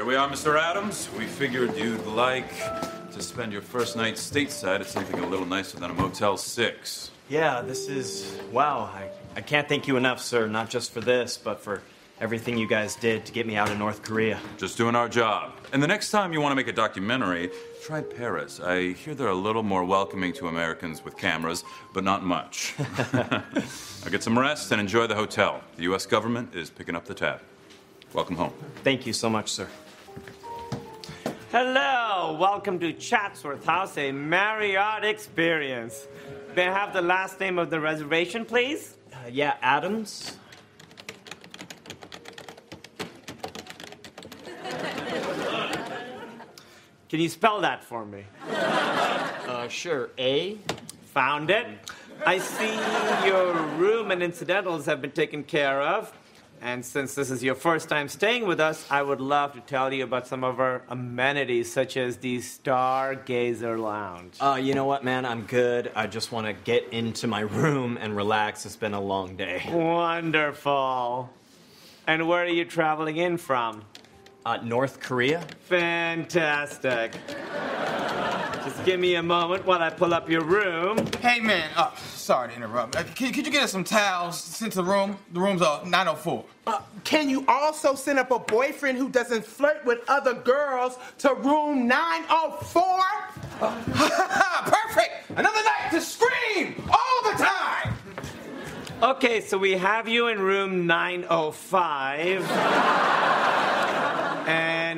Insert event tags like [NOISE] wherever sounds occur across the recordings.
Here we are, Mr. Adams. We figured you'd like to spend your first night stateside at something a little nicer than a Motel 6. Yeah, this is. Wow. I, I can't thank you enough, sir, not just for this, but for everything you guys did to get me out of North Korea. Just doing our job. And the next time you want to make a documentary, try Paris. I hear they're a little more welcoming to Americans with cameras, but not much. [LAUGHS] [LAUGHS] now get some rest and enjoy the hotel. The U.S. government is picking up the tab. Welcome home. Thank you so much, sir. Hello, welcome to Chatsworth House, a Marriott experience. May I have the last name of the reservation, please? Uh, yeah, Adams. Can you spell that for me? Uh, sure. A. Found it. I see your room and incidentals have been taken care of. And since this is your first time staying with us, I would love to tell you about some of our amenities, such as the Stargazer Lounge. Uh, you know what, man? I'm good. I just want to get into my room and relax. It's been a long day. Wonderful. And where are you traveling in from? Uh, North Korea? Fantastic. Just give me a moment while I pull up your room. Hey man, uh, sorry to interrupt. Uh, could, could you get us some towels sent to the room? The room's uh, 904. Uh, can you also send up a boyfriend who doesn't flirt with other girls to room 904? [LAUGHS] Perfect! Another night to scream all the time! Okay, so we have you in room 905. [LAUGHS]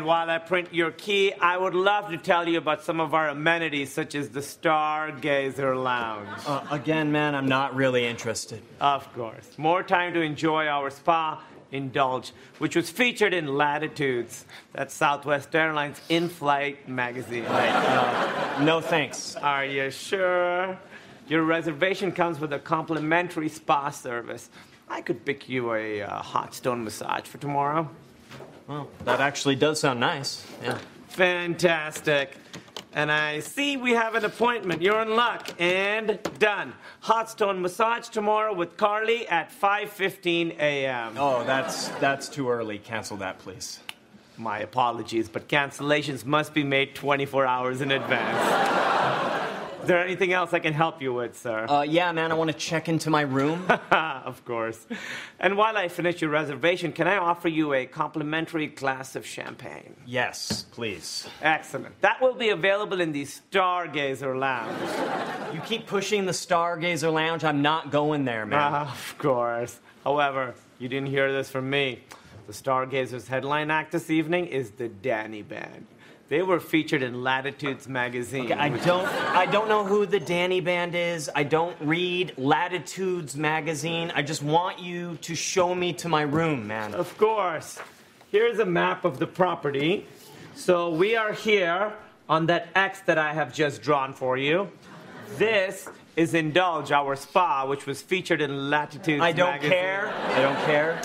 And while I print your key, I would love to tell you about some of our amenities, such as the Stargazer Lounge. Uh, again, man, I'm not really interested. Of course. More time to enjoy our spa Indulge, which was featured in Latitudes, that's Southwest Airlines in flight magazine. Uh, no thanks. Are you sure? Your reservation comes with a complimentary spa service. I could pick you a uh, hot stone massage for tomorrow. Well, that actually does sound nice. Yeah. Fantastic. And I see we have an appointment. You're in luck. And done. Hot stone massage tomorrow with Carly at 5:15 a.m. Oh, that's that's too early. Cancel that, please. My apologies, but cancellations must be made 24 hours in advance. Is there anything else I can help you with, sir? Uh, yeah, man, I want to check into my room. [LAUGHS] of course. And while I finish your reservation, can I offer you a complimentary glass of champagne? Yes, please. Excellent. That will be available in the Stargazer Lounge. You keep pushing the Stargazer Lounge. I'm not going there, man. Uh, [LAUGHS] of course. However, you didn't hear this from me. The Stargazer's headline act this evening is the Danny Band. They were featured in Latitudes magazine. Okay, I don't I don't know who the Danny Band is. I don't read Latitudes magazine. I just want you to show me to my room, man. Of course. Here's a map of the property. So we are here on that X that I have just drawn for you. This is Indulge, our spa, which was featured in Latitudes I don't magazine. care. I don't care.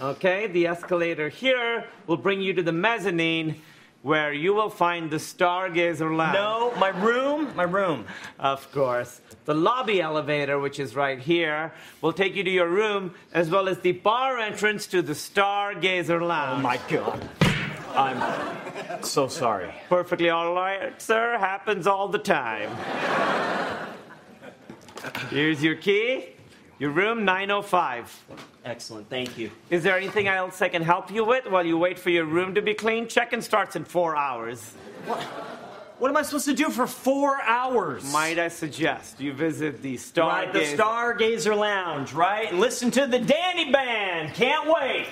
Okay, the escalator here will bring you to the mezzanine where you will find the Stargazer Lounge. No, my room, my room. Of course. The lobby elevator, which is right here, will take you to your room, as well as the bar entrance to the Stargazer Lounge. Oh my god. I'm so sorry. Perfectly all right, sir. Happens all the time. Here's your key. Your room 905. Excellent, thank you. Is there anything else I can help you with while you wait for your room to be clean? Check-in starts in four hours. What? What am I supposed to do for four hours? Might I suggest you visit the Stargazer... Right, the Stargazer Lounge, right? Listen to the Danny Band. Can't wait.